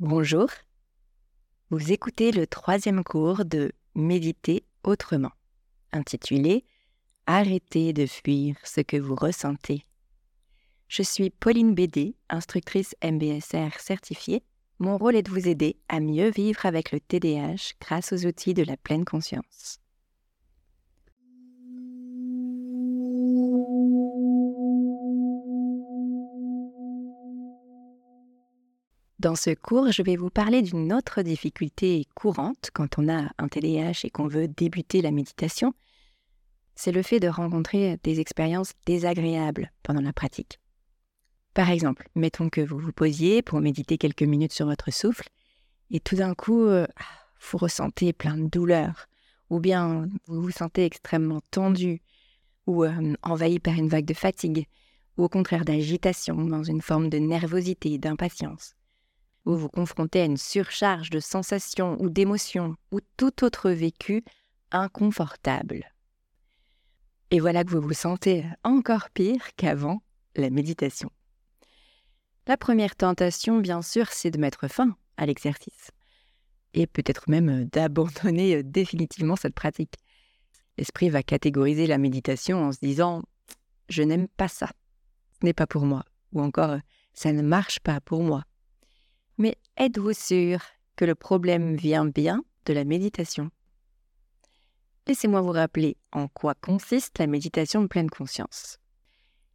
Bonjour. Vous écoutez le troisième cours de Méditer autrement, intitulé Arrêtez de fuir ce que vous ressentez. Je suis Pauline Bédé, instructrice MBSR certifiée. Mon rôle est de vous aider à mieux vivre avec le TDAH grâce aux outils de la pleine conscience. Dans ce cours, je vais vous parler d'une autre difficulté courante quand on a un TDAH et qu'on veut débuter la méditation. C'est le fait de rencontrer des expériences désagréables pendant la pratique. Par exemple, mettons que vous vous posiez pour méditer quelques minutes sur votre souffle et tout d'un coup, euh, vous ressentez plein de douleurs ou bien vous vous sentez extrêmement tendu ou euh, envahi par une vague de fatigue ou au contraire d'agitation dans une forme de nervosité d'impatience vous vous confrontez à une surcharge de sensations ou d'émotions ou tout autre vécu inconfortable. Et voilà que vous vous sentez encore pire qu'avant la méditation. La première tentation, bien sûr, c'est de mettre fin à l'exercice et peut-être même d'abandonner définitivement cette pratique. L'esprit va catégoriser la méditation en se disant ⁇ je n'aime pas ça, ce n'est pas pour moi ⁇ ou encore ⁇ ça ne marche pas pour moi ⁇ mais êtes-vous sûr que le problème vient bien de la méditation? Laissez-moi vous rappeler en quoi consiste la méditation de pleine conscience.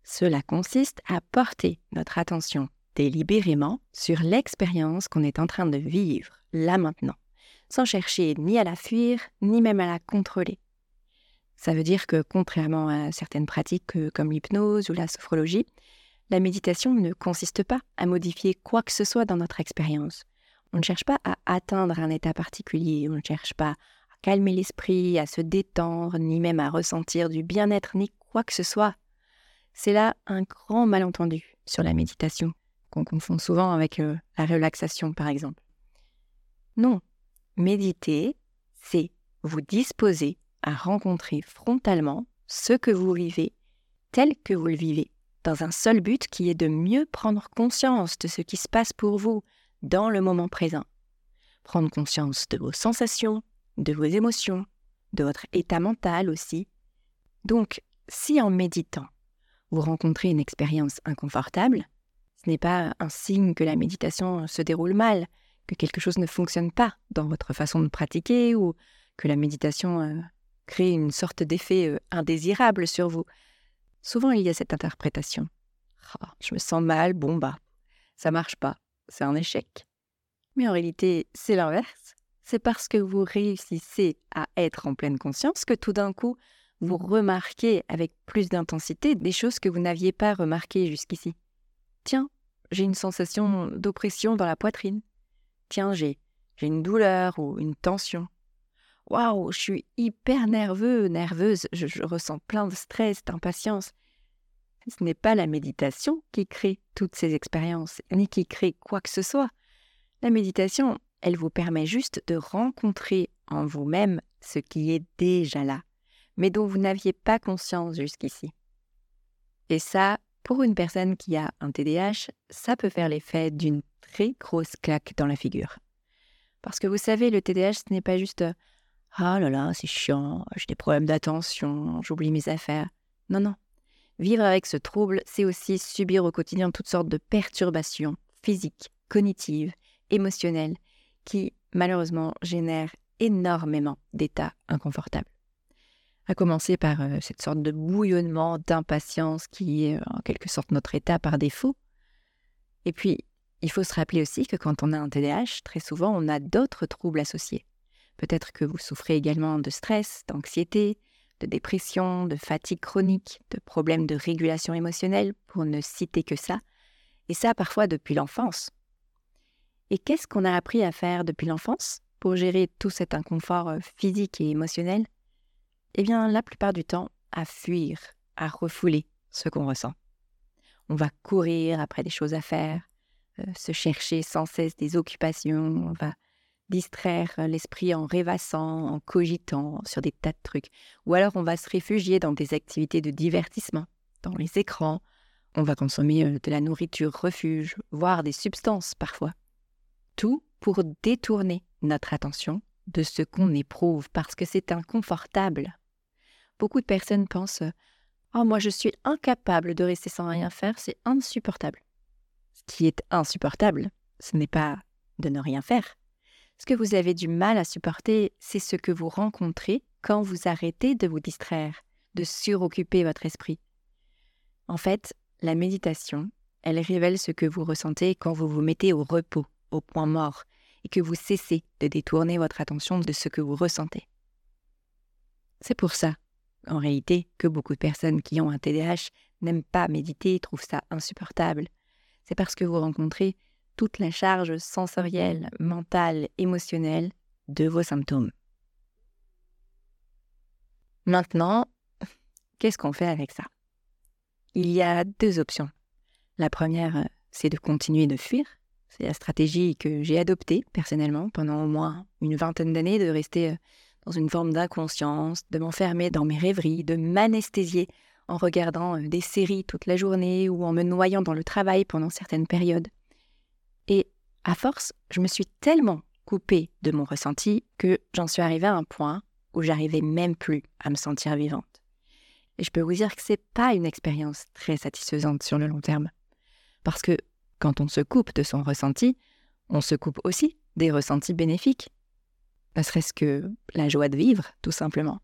Cela consiste à porter notre attention délibérément sur l'expérience qu'on est en train de vivre là maintenant, sans chercher ni à la fuir, ni même à la contrôler. Ça veut dire que, contrairement à certaines pratiques comme l'hypnose ou la sophrologie, la méditation ne consiste pas à modifier quoi que ce soit dans notre expérience. On ne cherche pas à atteindre un état particulier, on ne cherche pas à calmer l'esprit, à se détendre, ni même à ressentir du bien-être, ni quoi que ce soit. C'est là un grand malentendu sur la méditation, qu'on confond souvent avec euh, la relaxation par exemple. Non, méditer, c'est vous disposer à rencontrer frontalement ce que vous vivez tel que vous le vivez dans un seul but qui est de mieux prendre conscience de ce qui se passe pour vous dans le moment présent. Prendre conscience de vos sensations, de vos émotions, de votre état mental aussi. Donc, si en méditant, vous rencontrez une expérience inconfortable, ce n'est pas un signe que la méditation se déroule mal, que quelque chose ne fonctionne pas dans votre façon de pratiquer ou que la méditation euh, crée une sorte d'effet euh, indésirable sur vous. Souvent, il y a cette interprétation. Ah, je me sens mal, bon bah, ça marche pas, c'est un échec. Mais en réalité, c'est l'inverse. C'est parce que vous réussissez à être en pleine conscience que tout d'un coup, vous remarquez avec plus d'intensité des choses que vous n'aviez pas remarquées jusqu'ici. Tiens, j'ai une sensation d'oppression dans la poitrine. Tiens, j'ai, j'ai une douleur ou une tension. Waouh, je suis hyper nerveux, nerveuse, je, ressens plein de stress, d'impatience. Ce n'est pas la méditation qui crée toutes ces expériences, ni qui crée quoi que ce soit. La méditation, elle vous permet juste de rencontrer en vous-même ce qui est déjà là, mais dont vous n'aviez pas conscience jusqu'ici. Et ça, pour une personne qui a un TDAH, ça peut faire l'effet d'une très grosse claque dans la figure. Parce que vous savez, le TDAH, ce n'est pas juste ah là là, c'est chiant, j'ai des problèmes d'attention, j'oublie mes affaires. Non, non. Vivre avec ce trouble, c'est aussi subir au quotidien toutes sortes de perturbations physiques, cognitives, émotionnelles, qui malheureusement génèrent énormément d'états inconfortables. À commencer par euh, cette sorte de bouillonnement d'impatience qui est en quelque sorte notre état par défaut. Et puis, il faut se rappeler aussi que quand on a un TDAH, très souvent on a d'autres troubles associés. Peut-être que vous souffrez également de stress, d'anxiété, de dépression, de fatigue chronique, de problèmes de régulation émotionnelle, pour ne citer que ça, et ça parfois depuis l'enfance. Et qu'est-ce qu'on a appris à faire depuis l'enfance pour gérer tout cet inconfort euh, physique et émotionnel? Eh bien, la plupart du temps, à fuir, à refouler ce qu'on ressent. On va courir après des choses à faire, euh, se chercher sans cesse des occupations, on va distraire l'esprit en rêvassant, en cogitant sur des tas de trucs. Ou alors on va se réfugier dans des activités de divertissement, dans les écrans. On va consommer de la nourriture refuge, voire des substances parfois. tout pour détourner notre attention de ce qu'on éprouve parce que c'est inconfortable. Beaucoup de personnes pensent Oh, moi je suis incapable de rester sans rien faire, c'est insupportable. Ce qui est insupportable, ce n'est pas de ne rien faire. Ce que vous avez du mal à supporter, c'est ce que vous rencontrez quand vous arrêtez de vous distraire, de suroccuper votre esprit. En fait, la méditation, elle révèle ce que vous ressentez quand vous vous mettez au repos, au point mort, et que vous cessez de détourner votre attention de ce que vous ressentez. C'est pour ça, en réalité, que beaucoup de personnes qui ont un TDAH n'aiment pas méditer, trouvent ça insupportable. C'est parce que vous rencontrez toute la charge sensorielle, mentale, émotionnelle de vos symptômes. Maintenant, qu'est-ce qu'on fait avec ça? Il y a deux options. La première, c'est de continuer de fuir, c'est la stratégie que j'ai adoptée personnellement pendant au moins une vingtaine d'années, de rester euh, dans une forme d'inconscience, de m'enfermer dans mes rêveries, de m'anesthésier en regardant euh, des séries toute la journée ou en me noyant dans le travail pendant certaines périodes. À force, je me suis tellement coupée de mon ressenti que j'en suis arrivée à un point où j'arrivais même plus à me sentir vivante. Et je peux vous dire que c'est pas une expérience très satisfaisante sur le long terme. Parce que quand on se coupe de son ressenti, on se coupe aussi des ressentis bénéfiques. Ne serait-ce que la joie de vivre, tout simplement.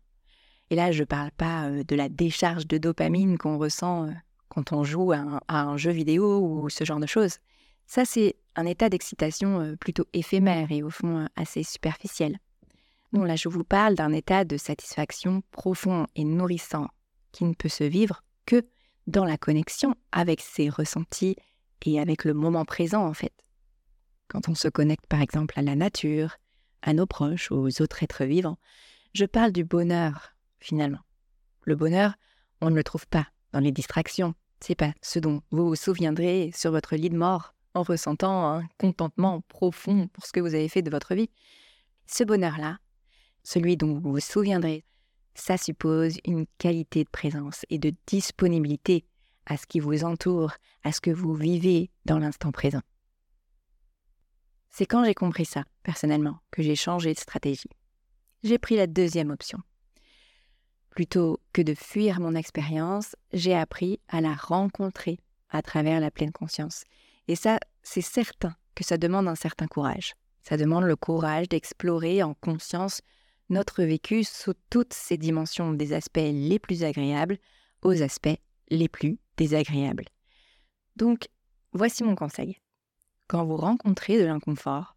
Et là, je ne parle pas euh, de la décharge de dopamine qu'on ressent euh, quand on joue à un, jeu vidéo ou ce genre de choses. Ça, c'est un état d'excitation euh, plutôt éphémère et au fond assez superficiel. Non, là, je vous parle d'un état de satisfaction profond et nourrissant qui ne peut se vivre que dans la connexion avec ses ressentis et avec le moment présent en fait. Quand on se connecte par exemple à la nature, à nos proches, aux autres êtres vivants, je parle du bonheur finalement. Le bonheur, on ne le trouve pas dans les distractions. C'est pas ce dont vous vous souviendrez sur votre lit de mort en ressentant un contentement profond pour ce que vous avez fait de votre vie. Ce bonheur-là, celui dont vous vous souviendrez, ça suppose une qualité de présence et de disponibilité à ce qui vous entoure, à ce que vous vivez dans l'instant présent. C'est quand j'ai compris ça, personnellement, que j'ai changé de stratégie. J'ai pris la deuxième option. Plutôt que de fuir mon expérience, j'ai appris à la rencontrer à travers la pleine conscience. Et ça, c'est certain que ça demande un certain courage. Ça demande le courage d'explorer en conscience notre vécu sous toutes ses dimensions, des aspects les plus agréables aux aspects les plus désagréables. Donc, voici mon conseil. Quand vous rencontrez de l'inconfort,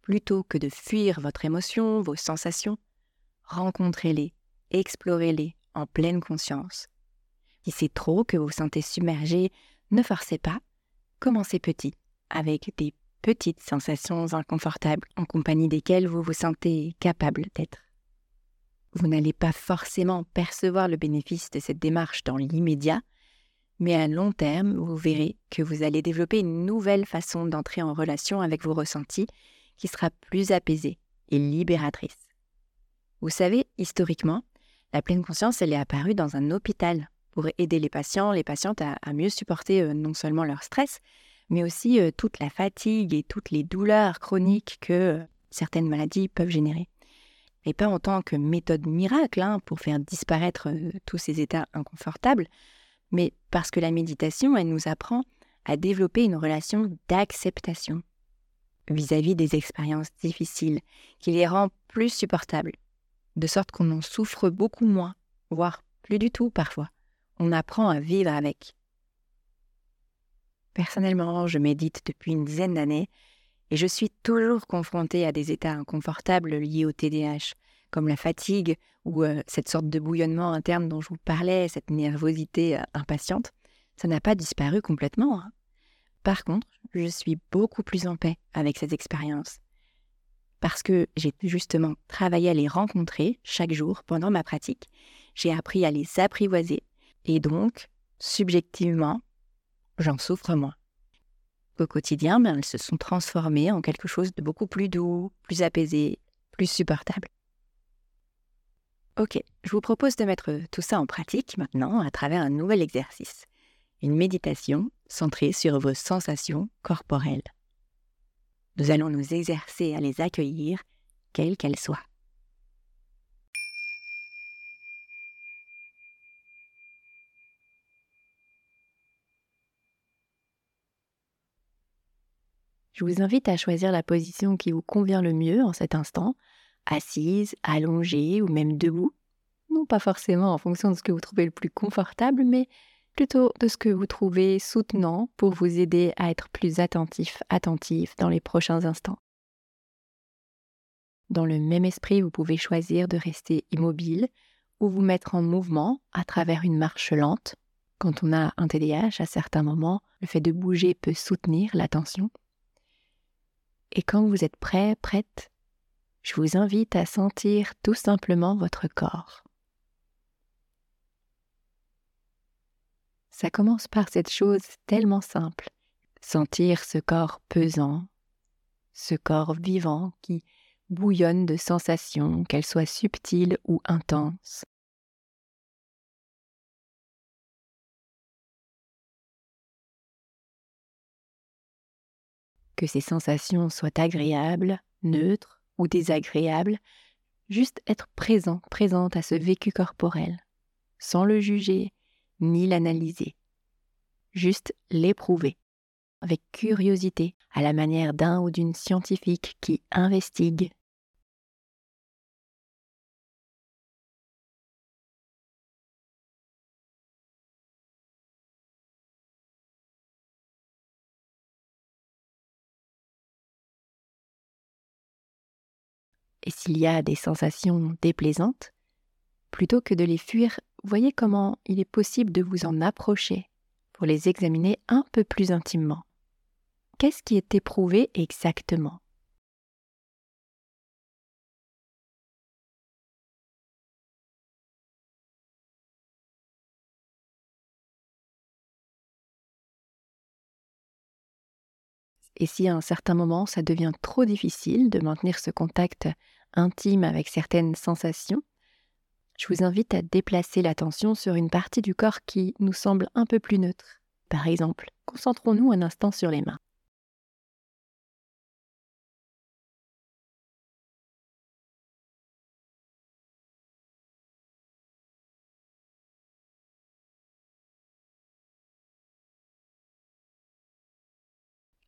plutôt que de fuir votre émotion, vos sensations, rencontrez-les, explorez-les en pleine conscience. Si c'est trop que vous vous sentez submergé, ne forcez pas, commencez petit, avec des petites sensations inconfortables en compagnie desquelles vous vous sentez capable d'être. Vous n'allez pas forcément percevoir le bénéfice de cette démarche dans l'immédiat, mais à long terme, vous verrez que vous allez développer une nouvelle façon d'entrer en relation avec vos ressentis qui sera plus apaisée et libératrice. Vous savez, historiquement, la pleine conscience, elle est apparue dans un hôpital pour aider les patients, les patientes à, mieux supporter euh, non seulement leur stress, mais aussi euh, toute la fatigue et toutes les douleurs chroniques que euh, certaines maladies peuvent générer. Et pas en tant que méthode miracle hein, pour faire disparaître tous ces états inconfortables, mais parce que la méditation, elle nous apprend à développer une relation d'acceptation vis-à-vis des expériences difficiles, qui les rend plus supportables, de sorte qu'on en souffre beaucoup moins, voire plus du tout parfois. On apprend à vivre avec. Personnellement, je médite depuis une dizaine d'années et je suis toujours confrontée à des états inconfortables liés au TDAH, comme la fatigue ou euh, cette sorte de bouillonnement interne dont je vous parlais, cette nervosité euh, impatiente, ça n'a pas disparu complètement. Hein. Par contre, je suis beaucoup plus en paix avec ces expériences. Parce que j'ai justement travaillé à les rencontrer chaque jour pendant ma pratique, j'ai appris à les apprivoiser et donc, subjectivement, j'en souffre moins. Au quotidien, ben, elles se sont transformées en quelque chose de beaucoup plus doux, plus apaisé, plus supportable. Ok, je vous propose de mettre tout ça en pratique maintenant à travers un nouvel exercice, une méditation centrée sur vos sensations corporelles. Nous allons nous exercer à les accueillir, quelles qu'elles soient. Je vous invite à choisir la position qui vous convient le mieux en cet instant, assise, allongée ou même debout. Non pas forcément en fonction de ce que vous trouvez le plus confortable, mais plutôt de ce que vous trouvez soutenant pour vous aider à être plus attentif, attentif dans les prochains instants. Dans le même esprit, vous pouvez choisir de rester immobile ou vous mettre en mouvement à travers une marche lente. Quand on a un TDAH, à certains moments, le fait de bouger peut soutenir l'attention. Et quand vous êtes prêt, prête, je vous invite à sentir tout simplement votre corps. Ça commence par cette chose tellement simple, sentir ce corps pesant, ce corps vivant qui bouillonne de sensations, qu'elles soient subtiles ou intenses. Que ces sensations soient agréables, neutres ou désagréables, juste être présent, présente à ce vécu corporel, sans le juger ni l'analyser, juste l'éprouver, avec curiosité, à la manière d'un ou d'une scientifique qui investigue Et s'il y a des sensations déplaisantes, plutôt que de les fuir, voyez comment il est possible de vous en approcher pour les examiner un peu plus intimement. Qu'est-ce qui est éprouvé exactement? Et si à un certain moment ça devient trop difficile de maintenir ce contact intime avec certaines sensations, je vous invite à déplacer l'attention sur une partie du corps qui nous semble un peu plus neutre. Par exemple, concentrons-nous un instant sur les mains.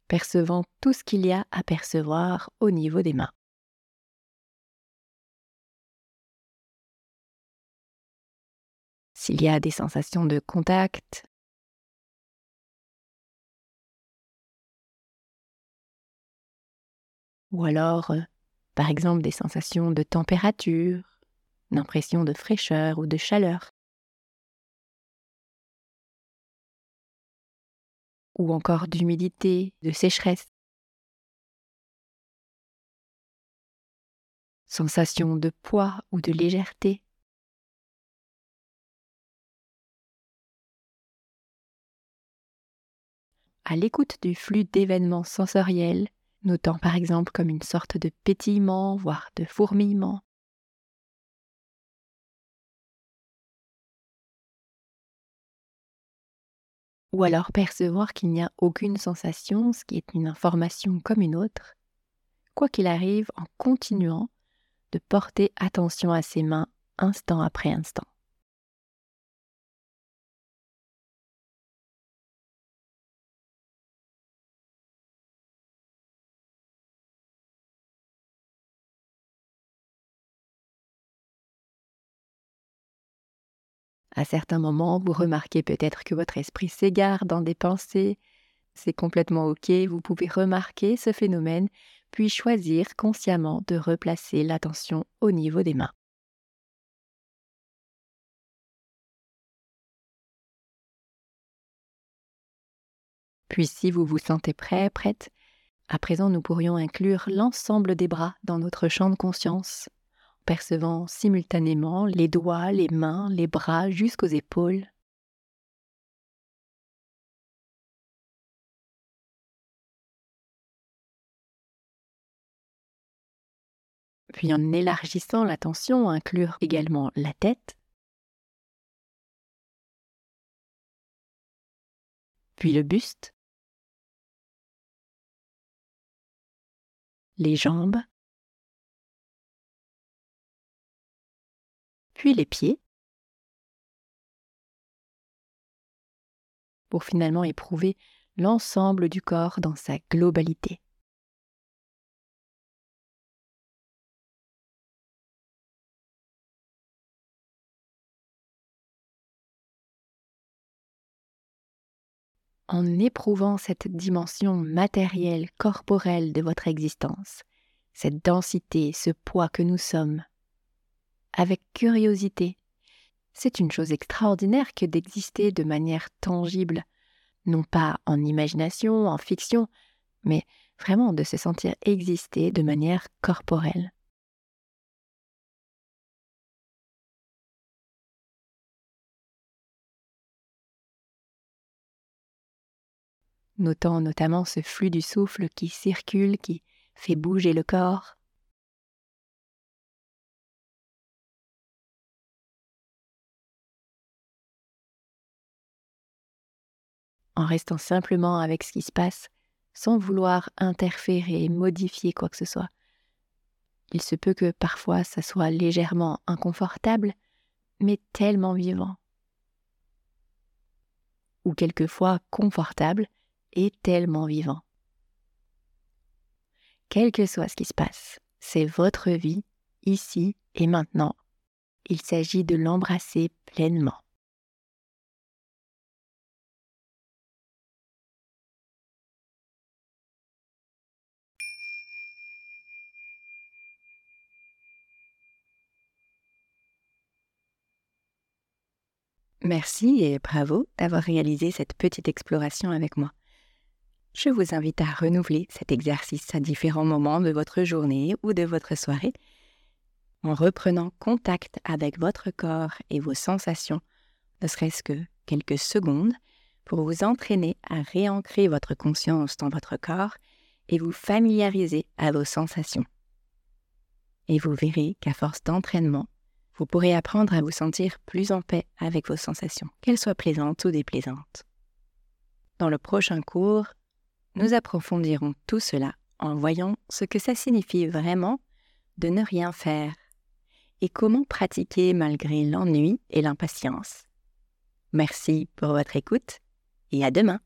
Percevant tout ce qu'il y a à percevoir au niveau des mains. S'il y a des sensations de contact, ou alors, euh, par exemple, des sensations de température, d'impression de fraîcheur ou de chaleur. Ou encore d'humidité, de sécheresse. Sensation de poids ou de légèreté. À l'écoute du flux d'événements sensoriels, notant par exemple comme une sorte de pétillement, voire de fourmillement, ou alors percevoir qu'il n'y a aucune sensation, ce qui est une information comme une autre, quoi qu'il arrive en continuant de porter attention à ses mains instant après instant. À certains moments, vous remarquez peut-être que votre esprit s'égare dans des pensées. C'est complètement OK, vous pouvez remarquer ce phénomène, puis choisir consciemment de replacer l'attention au niveau des mains. Puis si vous vous sentez prêt, prête, à présent nous pourrions inclure l'ensemble des bras dans notre champ de conscience percevant simultanément les doigts, les mains, les bras jusqu'aux épaules. Puis en élargissant l'attention, inclure également la tête, puis le buste, les jambes, puis les pieds, pour finalement éprouver l'ensemble du corps dans sa globalité. en éprouvant cette dimension matérielle, corporelle de votre existence, cette densité, ce poids que nous sommes, avec curiosité. C'est une chose extraordinaire que d'exister de manière tangible, non pas en imagination, en fiction, mais vraiment de se sentir exister de manière corporelle. notant notamment ce flux du souffle qui circule, qui fait bouger le corps. En restant simplement avec ce qui se passe, sans vouloir interférer et modifier quoi que ce soit. Il se peut que parfois ça soit légèrement inconfortable, mais tellement vivant. Ou quelquefois confortable, est tellement vivant. Quel que soit ce qui se passe, c'est votre vie, ici et maintenant. Il s'agit de l'embrasser pleinement. Merci et bravo d'avoir réalisé cette petite exploration avec moi je vous invite à renouveler cet exercice à différents moments de votre journée ou de votre soirée, en reprenant contact avec votre corps et vos sensations, ne serait-ce que quelques secondes, pour vous entraîner à réancrer votre conscience dans votre corps et vous familiariser à vos sensations. Et vous verrez qu'à force d'entraînement, vous pourrez apprendre à vous sentir plus en paix avec vos sensations, qu'elles soient plaisantes ou déplaisantes. Dans le prochain cours, nous approfondirons tout cela en voyant ce que ça signifie vraiment de ne rien faire et comment pratiquer malgré l'ennui et l'impatience. Merci pour votre écoute et à demain.